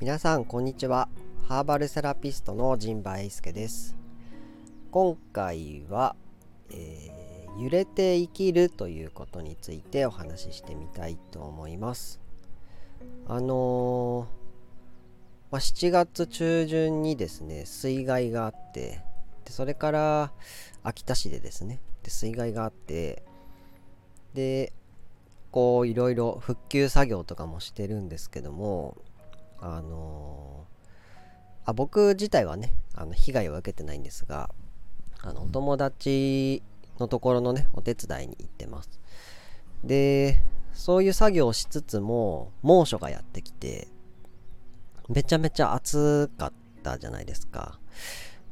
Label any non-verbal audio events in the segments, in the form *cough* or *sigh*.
皆さんこんにちは。ハーバルセラピストの陣馬英介です。今回は、えー、揺れて生きるということについてお話ししてみたいと思います。あのー、まあ、7月中旬にですね水害があってでそれから秋田市でですねで水害があってでこういろいろ復旧作業とかもしてるんですけどもあのー、あ僕自体はねあの被害を受けてないんですがあのお友達のところのねお手伝いに行ってます。でそういう作業をしつつも猛暑がやってきてめちゃめちゃ暑かったじゃないですか。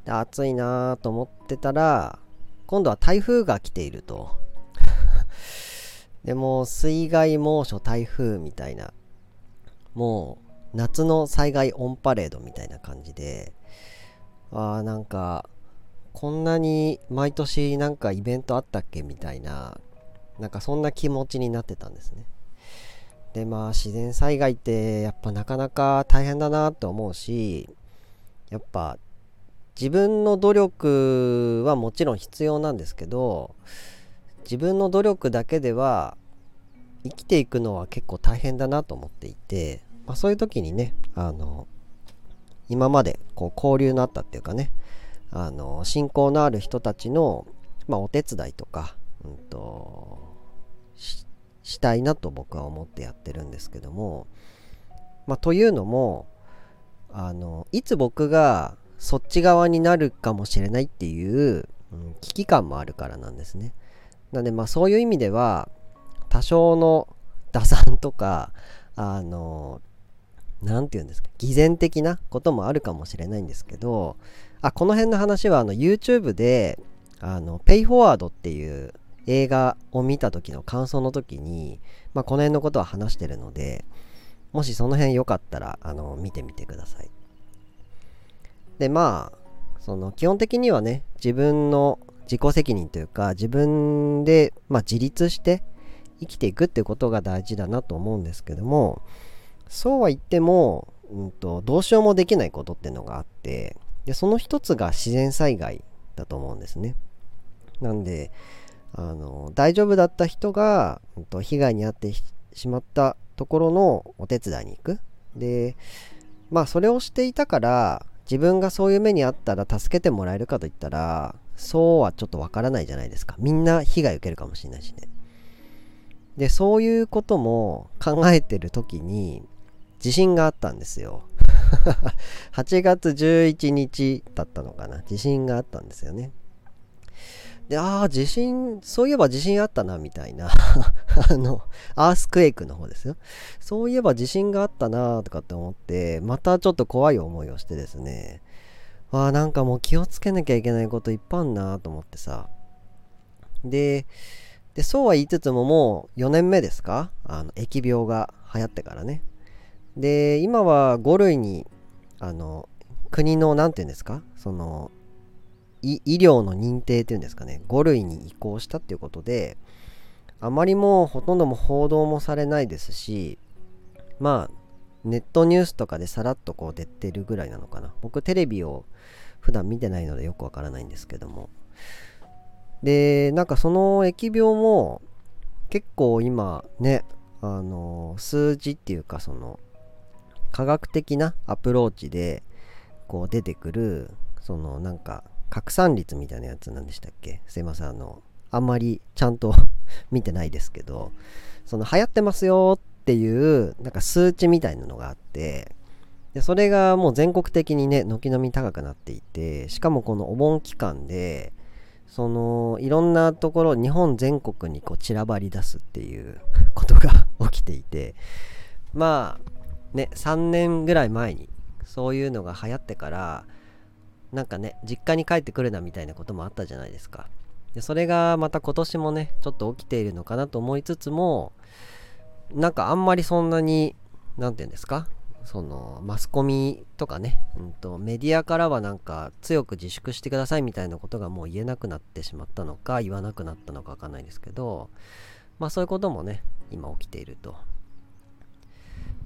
で暑いなと思ってたら今度は台風が来ていると。*laughs* でも水害猛暑台風みたいなもう夏の災害オンパレードみたいな感じであーなんかこんなに毎年なんかイベントあったっけみたいななんかそんな気持ちになってたんですね。でまあ自然災害ってやっぱなかなか大変だなと思うしやっぱ自分の努力はもちろん必要なんですけど自分の努力だけでは生きていくのは結構大変だなと思っていて、まあ、そういう時にねあの今までこう交流のあったっていうかねあの信仰のある人たちの、まあ、お手伝いとか、うんと、ししたいなと僕は思ってやってるんですけども、まあ、というのもあのいつ僕がそっち側になるかもしれないっていう、うん、危機感もあるからなんですね。なんでまあそういう意味では多少の打算とかあの何て言うんですか？偽善的なこともあるかもしれないんですけどあこの辺の話はあの YouTube であのペイフォワードっていう映画を見た時の感想の時に、まあ、この辺のことは話してるのでもしその辺よかったらあの見てみてください。でまあその基本的にはね自分の自己責任というか自分で、まあ、自立して生きていくってことが大事だなと思うんですけどもそうは言っても、うんと、どうしようもできないことっていうのがあってでその一つが自然災害だと思うんですねなんであの大丈夫だった人が、うんと、被害に遭ってしまったところのお手伝いに行くでまあそれをしていたから自分がそういう目にあったら助けてもらえるかといったらそうはちょっとわからないじゃないですか。みんな被害受けるかもしれないしね。で、そういうことも考えてる時に地震があったんですよ。*laughs* 8月11日だったのかな。地震があったんですよね。で、ああ、地震、そういえば地震あったな、みたいな。*laughs* あの、アースクエイクの方ですよ。そういえば地震があったな、とかって思って、またちょっと怖い思いをしてですね、わあなんかもう気をつけなきゃいけないこといっぱいあんなと思ってさででそうは言いつつももう4年目ですか？あの疫病が流行ってからねで今は5類にあの国の何て言うんですか？その医療の認定っていうんですかね？5類に移行したっていうことであまりもうほとんども報道もされないですしまあネットニュースとかでさらっとこう出てるぐらいなのかな？僕テレビを普段見てないのでよくわからないんですけども。でなんかその疫病も結構今ねあの数字っていうかその科学的なアプローチでこう出てくるそのなんか拡散率みたいなやつなんでしたっけ？すいませんあのあんまりちゃんと *laughs* 見てないですけどその流行ってますよっていうなんか数値みたいなのがあってでそれがもう全国的にね軒並み高くなっていてしかもこのお盆期間でそのいろんなところ日本全国にこう散らばり出すっていうことが *laughs* 起きていてまあね3年ぐらい前にそういうのが流行ってからなんかね実家に帰ってくるなみたいなこともあったじゃないですか。でそれがまた今年もねちょっと起きているのかなと思いつつもなんかあんまりそんなに何て言うんですか？そのマスコミとかね、うんと、メディアからはなんか強く自粛してくださいみたいなことがもう言えなくなってしまったのか言わなくなったのかわかんないですけどまあそういうこともね今起きていると。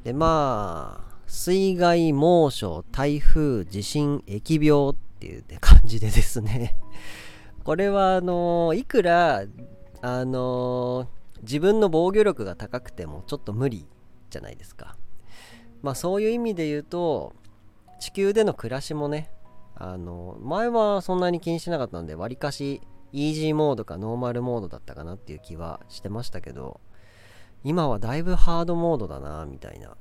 でまあ水害、猛暑、台風、地震、疫病っていう、ね、感じでですね。*laughs* これはあのいくらあの自分の防御力が高くてもちょっと無理じゃないですか。まあそういう意味で言うと地球での暮らしもねあの前はそんなに気にしなかったんでわりかしイージーモードかノーマルモードだったかなっていう気はしてましたけど今はだいぶハードモードだなみたいな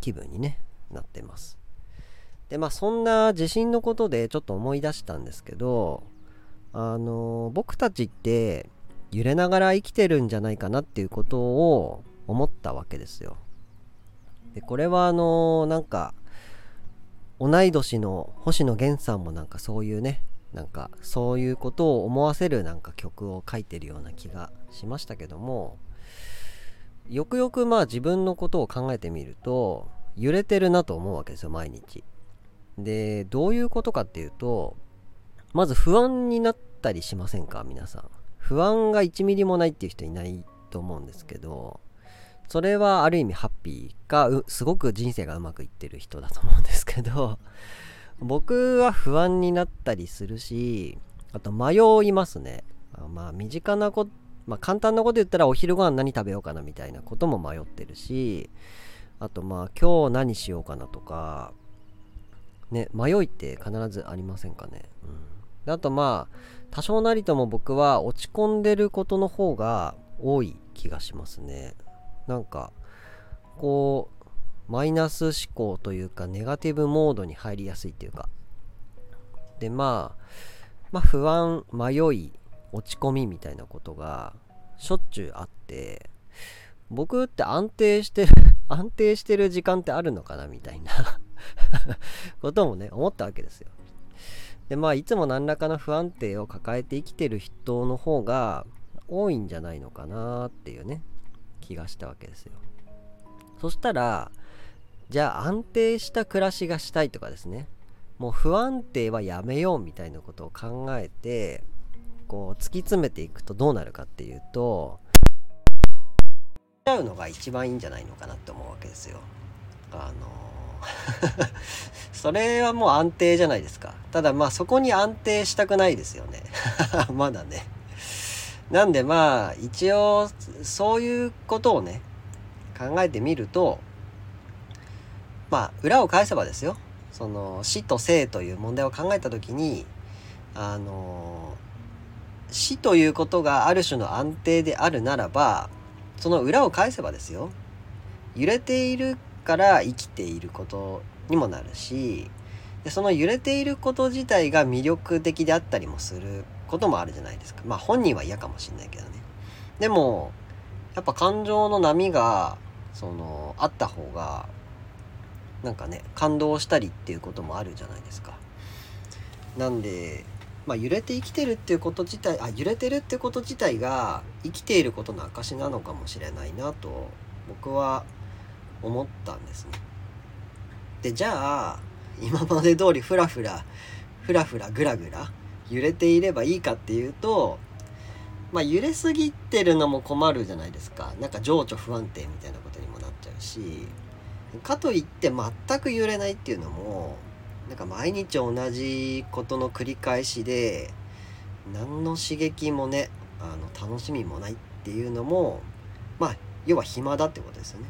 気分にねなってます。でまあそんな地震のことでちょっと思い出したんですけどあの僕たちって揺れながら生きてるんじゃないかなっていうことを思ったわけですよ。でこれはあのなんか同い年の星野源さんもなんかそういうねなんかそういうことを思わせるなんか曲を書いてるような気がしましたけどもよくよくまあ自分のことを考えてみると揺れてるなと思うわけですよ毎日。でどういうことかっていうとまず不安になったりしませんか？皆さん。不安が1ミリもないっていう人いないと思うんですけどそれはある意味ハッピーかすごく人生がうまくいってる人だと思うんですけど僕は不安になったりするしあと迷いますね。まあ身近なことまあ簡単なこと言ったらお昼ご飯何食べようかなみたいなことも迷ってるしあとまあ今日何しようかなとかね迷いって必ずありませんかね、うん、あとまあ多少なりとも僕は落ち込んでることの方が多い気がしますね。なんかこうマイナス思考というかネガティブモードに入りやすいっていうか。でまあまあ不安迷い落ち込みみたいなことがしょっちゅうあって僕って安定してる *laughs* 安定してる時間ってあるのかなみたいな *laughs* こともね思ったわけですよ。でまあいつも何らかの不安定を抱えて生きてる人の方が多いんじゃないのかなっていうね気がしたわけですよ。そしたらじゃあ安定した暮らしがしたいとかですねもう不安定はやめようみたいなことを考えてこう突き詰めていくとどうなるかっていうとちゃうのが一番いいんじゃないのかなって思うわけですよ。あの *laughs* それはもう安定じゃないですか。ただまあそこに安定したくないですよね。*laughs* まだね。なんでまあ一応そういうことをね考えてみるとまあ裏を返せばですよその死と生という問題を考えた時にあの死ということがある種の安定であるならばその裏を返せばですよ。揺れているから生きていることにもなるしでその揺れていること自体が魅力的であったりもすることもあるじゃないですか。まあ本人は嫌かもしんないけどね。でもやっぱ感情の波がそのあった方がなんかね感動したりっていうこともあるじゃないですか。なんでまあ、揺れて生きてるっていうこと自体あ揺れてるってこと自体が生きていることの証なのかもしれないなと僕は思ったんですね。でじゃあ今まで通りフラフラフラフラグラグラ揺れていればいいかっていうとまあ揺れすぎてるのも困るじゃないですかなんか情緒不安定みたいなことにもなっちゃうしかといって全く揺れないっていうのもなんか毎日同じことの繰り返しで何の刺激もねあの楽しみもないっていうのもまあ要は暇だってことですよね。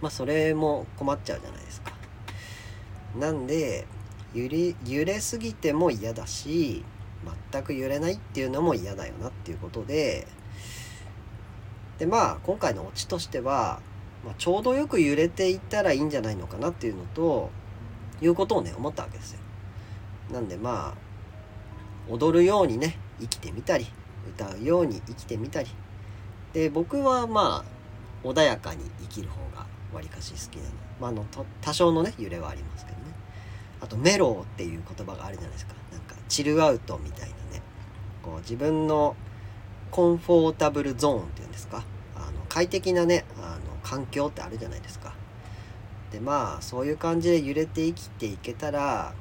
まあそれも困っちゃうじゃないですか。なんで揺れ揺れすぎても嫌だし全く揺れないっていうのも嫌だよなっていうことででまあ今回のオチとしては、まあ、ちょうどよく揺れていったらいいんじゃないのかなっていうのということをね思ったわけですよ。なんでまあ踊るようにね生きてみたり歌うように生きてみたり。で僕はまあ穏やかに生きる方がわりかし好きなの,、まあ、あの多少のね揺れはありますけどね。あとメローっていう言葉があるじゃないですか。なんかチルアウトみたいなね。こう自分のコンフォータブルゾーンっていうんですか。あの快適なねあの環境ってあるじゃないですか。でまあそういう感じで揺れて生きていけたら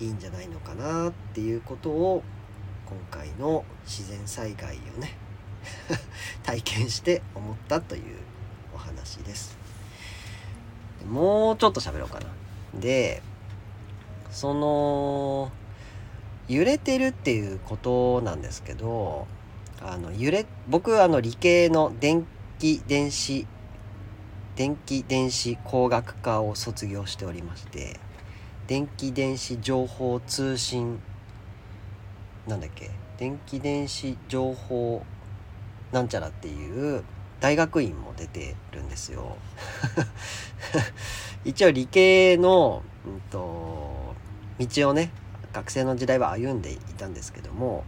いいんじゃないのかなっていうことを今回の自然災害をね *laughs* 体験して思ったというお話です。もうちょっと喋ろうかなでその揺れてるっていうことなんですけどあの揺れ僕あの理系の電気電子電気電子工学科を卒業しておりまして電気電子情報通信なんだっけ電気電子情報なんちゃらっていう大学院も出てるんですよ。*laughs* 一応理系の、うんと、道をね学生の時代は歩んでいたんですけども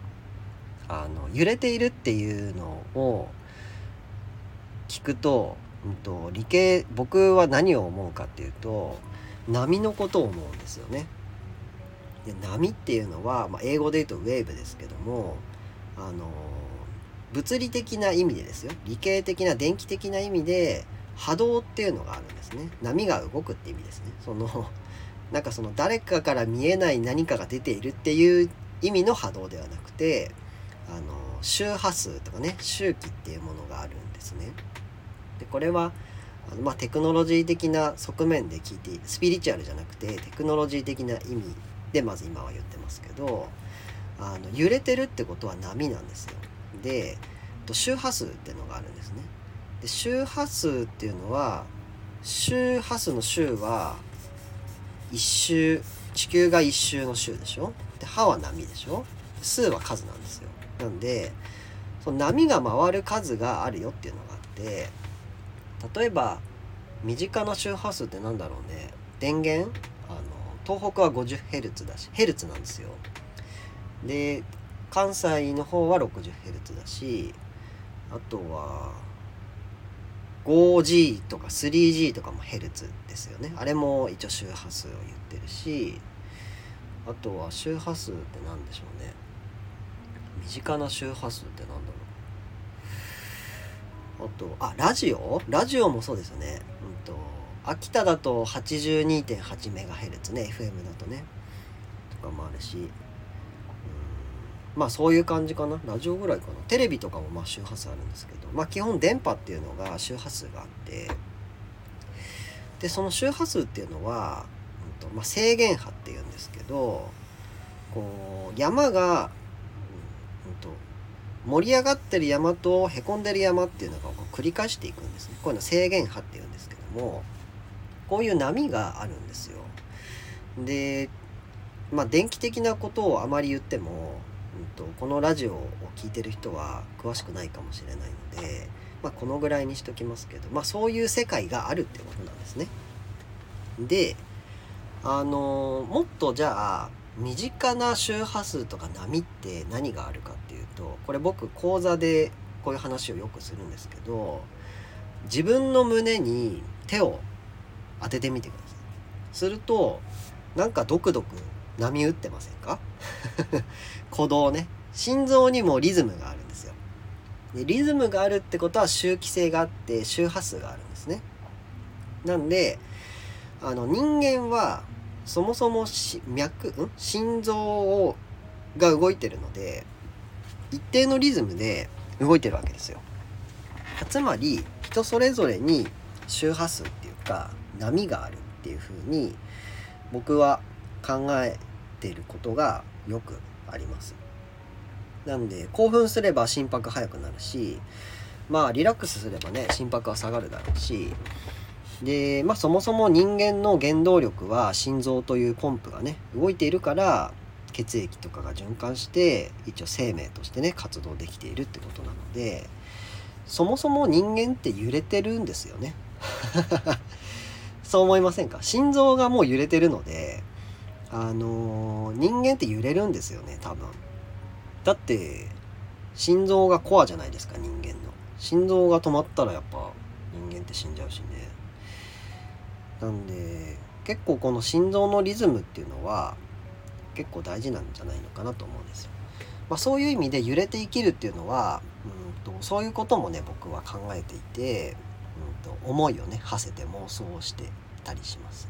あの揺れているっていうのを聞くと,、うんと、理系僕は何を思うかっていうと波のことを思うんですよね。で波っていうのは、まあ、英語で言うとウェーブですけどもあの物理的な意味でですよ。理系的な電気的な意味で波動っていうのがあるんですね。波が動くって意味ですね。そのなんかその誰かから見えない何かが出ているっていう意味の波動ではなくてあの周波数とかね周期っていうものがあるんですね。でこれはあの、まあ、テクノロジー的な側面で聞いてスピリチュアルじゃなくてテクノロジー的な意味でまず今は言ってますけどあの揺れてるってことは波なんですよ。で周波数っていうのがあるんですね。で周波数っていうのは周波数の周は一周地球が一周の周でしょ？で波は波でしょ？数は数なんですよ。なんでその波が回る数があるよっていうのがあって例えば身近な周波数って何だろうね。電源？あの東北は 50Hz だしヘルツなんですよ。で関西の方は 60Hz だしあとは 5G とか 3G とかもヘルツですよね。あれも一応周波数を言ってるしあとは周波数って何でしょうね。身近な周波数って何だろあとあラジオ？ラジオもそうですよね。うんと秋田だと 82.8MHz ね FM だとね。とかもあるし。まあそういう感じかな。ラジオぐらいかな。テレビとかもまあ周波数あるんですけど。まあ基本電波っていうのが周波数があって。でその周波数っていうのは、うんとまあ、制限波っていうんですけどこう山が、うんと盛り上がってる山とへこんでる山っていうのがこう繰り返していくんですねこういうの制限波っていうんですけどもこういう波があるんですよでまあ電気的なことをあまり言ってもうんと、このラジオを聴いてる人は詳しくないかもしれないので、まあ、このぐらいにしときますけど、まあ、そういう世界があるってことなんですね。であのもっとじゃあ身近な周波数とか波って何があるかっとこれ僕講座でこういう話をよくするんですけど自分の胸に手を当ててみてください。するとなんかドクドク波打ってませんか？*laughs* 鼓動ね。心臓にもリズムがあるんですよ。でリズムがあるってことは周期性があって周波数があるんですね。なんであの人間はそもそも脈ん？心臓をが動いてるので一定のリズムで動いてるわけですよ。つまり人それぞれに周波数っていうか波があるっていうふうに僕は考えていることがよくあります。なんで興奮すれば心拍速くなるしまあリラックスすればね心拍は下がるだろうしでまあそもそも人間の原動力は心臓というポンプがね動いているから血液とかが循環して一応生命としてね活動できているってことなのでそもそも人間って揺れてるんですよね。*laughs* そう思いませんか？心臓がもう揺れてるのであのー、人間って揺れるんですよね多分。だって心臓がコアじゃないですか人間の。心臓が止まったらやっぱ人間って死んじゃうしね。なんで結構この心臓のリズムっていうのは結構大事なんじゃないのかなと思うんですよ、まあ、そういう意味で揺れて生きるっていうのはうんとそういうこともね僕は考えていてうんと思いをね馳せて妄想してたりします。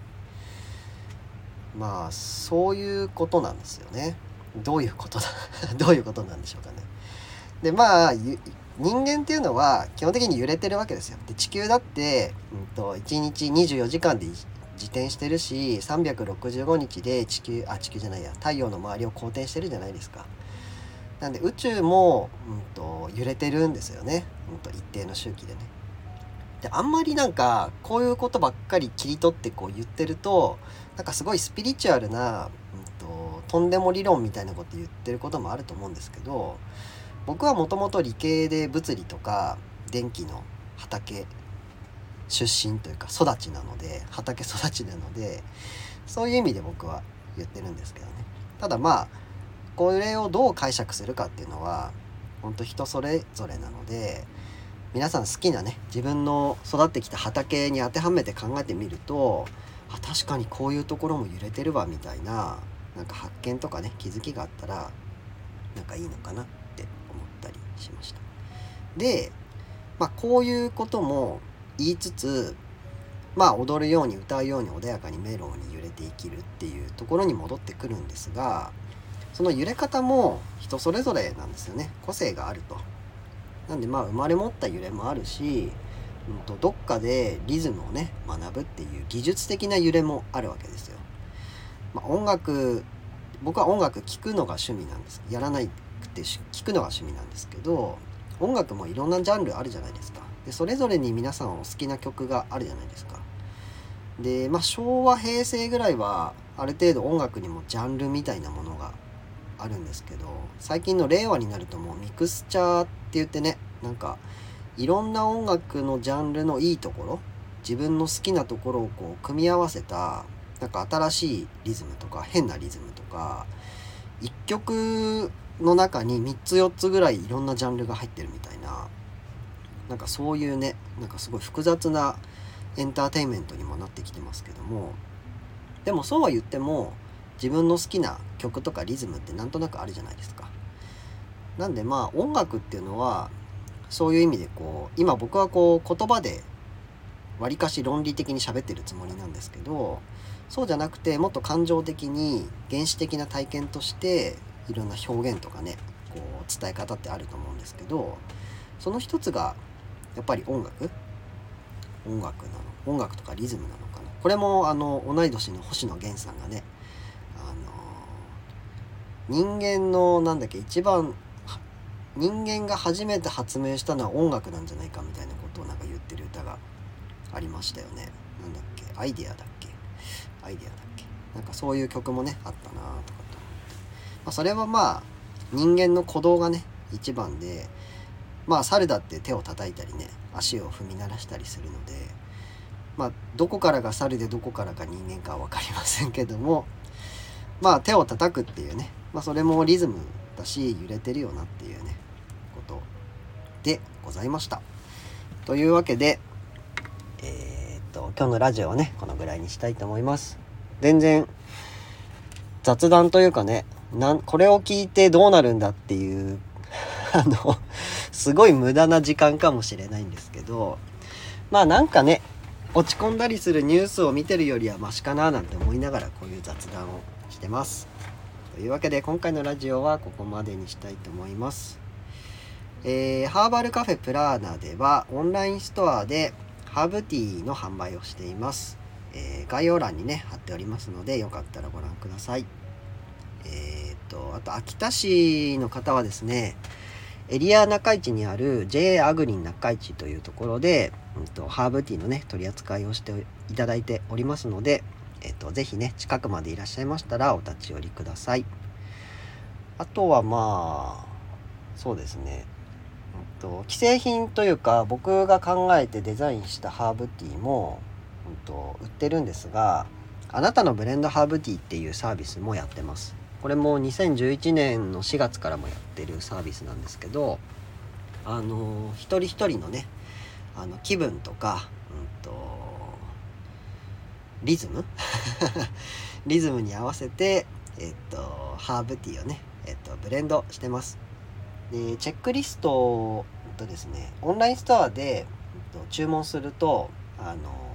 まあそういうことなんですよね。どういうことだ？*laughs* どういうことなんでしょうかね。でまあ人間っていうのは基本的に揺れてるわけですよ。で地球だって、うんと、1日24時間で自転してるし365日で地球あ地球じゃないや太陽の周りを公転してるじゃないですか。なんで宇宙も、うんと、揺れてるんですよね、うんと、一定の周期でね。であんまりなんかこういうことばっかり切り取ってこう言ってるとなんかすごいスピリチュアルな、うんと、とんでも理論みたいなこと言ってることもあると思うんですけど僕はもともと理系で物理とか電気の畑出身というか育ちなので畑育ちなのでそういう意味で僕は言ってるんですけどね。ただまあこれをどう解釈するかっていうのは本当人それぞれなので皆さん好きなね自分の育ってきた畑に当てはめて考えてみるとあ確かにこういうところも揺れてるわみたいななんか発見とかね気づきがあったらなんかいいのかなって思ったりしました。で、まあ、こういうことも言いつつまあ踊るように歌うように穏やかにメロウに揺れて生きるっていうところに戻ってくるんですがその揺れ方も人それぞれなんですよね個性があると。なんでまあ生まれ持った揺れもあるし、うんと、どっかでリズムをね学ぶっていう技術的な揺れもあるわけですよ。まあ、音楽僕は音楽聴くのが趣味なんですやらないって聞くのが趣味なんですけど音楽もいろんなジャンルあるじゃないですかでそれぞれに皆さんお好きな曲があるじゃないですか。でまあ昭和平成ぐらいはある程度音楽にもジャンルみたいなものがあるんですけど最近の令和になるともうミクスチャーって言ってねなんかいろんな音楽のジャンルのいいところ自分の好きなところをこう組み合わせたなんか新しいリズムとか変なリズムとか一曲の中に3つ4つぐらいいろんなジャンルが入ってるみたいななんかそういうねなんかすごい複雑なエンターテインメントにもなってきてますけどもでもそうは言っても自分の好きな曲とかリズムってなんとなくあるじゃないですか。なんでまあ音楽っていうのはそういう意味でこう今僕はこう言葉でわりかし論理的に喋ってるつもりなんですけどそうじゃなくてもっと感情的に原始的な体験としていろんな表現とかねこう伝え方ってあると思うんですけどその一つがやっぱり音楽？音楽なの？音楽とかリズムなのかな？これもあの同い年の星野源さんがねあの人間のなんだっけ一番人間が初めて発明したのは音楽なんじゃないかみたいなことをなんか言ってる歌がありましたよね。なんだっけ？アイデアだっけ？アイデアだっけ？なんかそういう曲もねあったなとかと思って。まあ、それはまあ人間の鼓動がね一番でまあ猿だって手を叩いたりね足を踏み鳴らしたりするのでまあどこからが猿でどこからが人間かは分かりませんけどもまあ手を叩くっていうね、まあ、それもリズムだし揺れてるよなっていうねことでございました。というわけでえー、っと今日のラジオはねこのぐらいにしたいと思います。全然雑談というかねなんこれを聞いてどうなるんだっていうあのすごい無駄な時間かもしれないんですけどまあなんかね落ち込んだりするニュースを見てるよりはマシかななんて思いながらこういう雑談をしてます。というわけで今回のラジオはここまでにしたいと思います。えー、ハーバルカフェプラーナではオンラインストアでハーブティーの販売をしています。えー、概要欄にね貼っておりますのでよかったらご覧ください。えー、っとあと秋田市の方はですねエリア中市にある JA アグリン中市というところで、うんと、ハーブティーのね取り扱いをしていただいておりますので、えっと、ぜひね近くまでいらっしゃいましたらお立ち寄りください。あとはまあそうですね、うんと、既製品というか僕が考えてデザインしたハーブティーも、うんと売ってるんですがあなたのブレンドハーブティーっていうサービスもやってます。これも2011年の4月からもやってるサービスなんですけどあの一人一人のねあの気分とか、うんと、リズム？*laughs* リズムに合わせて、えっと、ハーブティーをね、えっと、ブレンドしてます。でチェックリストとですねオンラインストアで、えっと、注文するとあの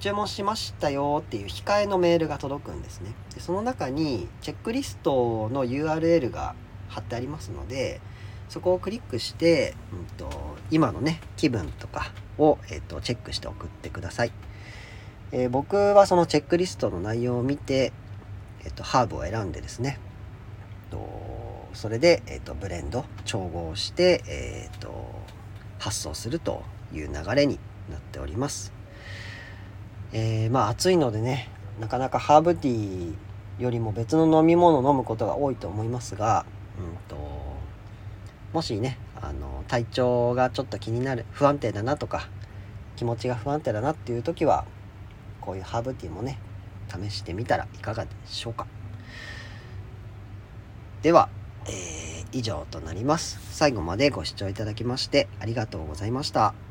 注文しましたよっていう控えのメールが届くんですね。でその中にチェックリストの URL が貼ってありますのでそこをクリックして、うんと、今のね気分とかを、えーと、チェックして送ってください、えー、僕はそのチェックリストの内容を見て、えーと、ハーブを選んでですね。とそれで、えーと、ブレンド調合して、えー、と発送するという流れになっております、えー、まあ暑いのでねなかなかハーブティーよりも別の飲み物を飲むことが多いと思いますが、うんともしねあの体調がちょっと気になる不安定だなとか気持ちが不安定だなっていう時はこういうハーブティーもね試してみたらいかがでしょうかでは、えー、以上となります最後までご視聴いただきましてありがとうございました。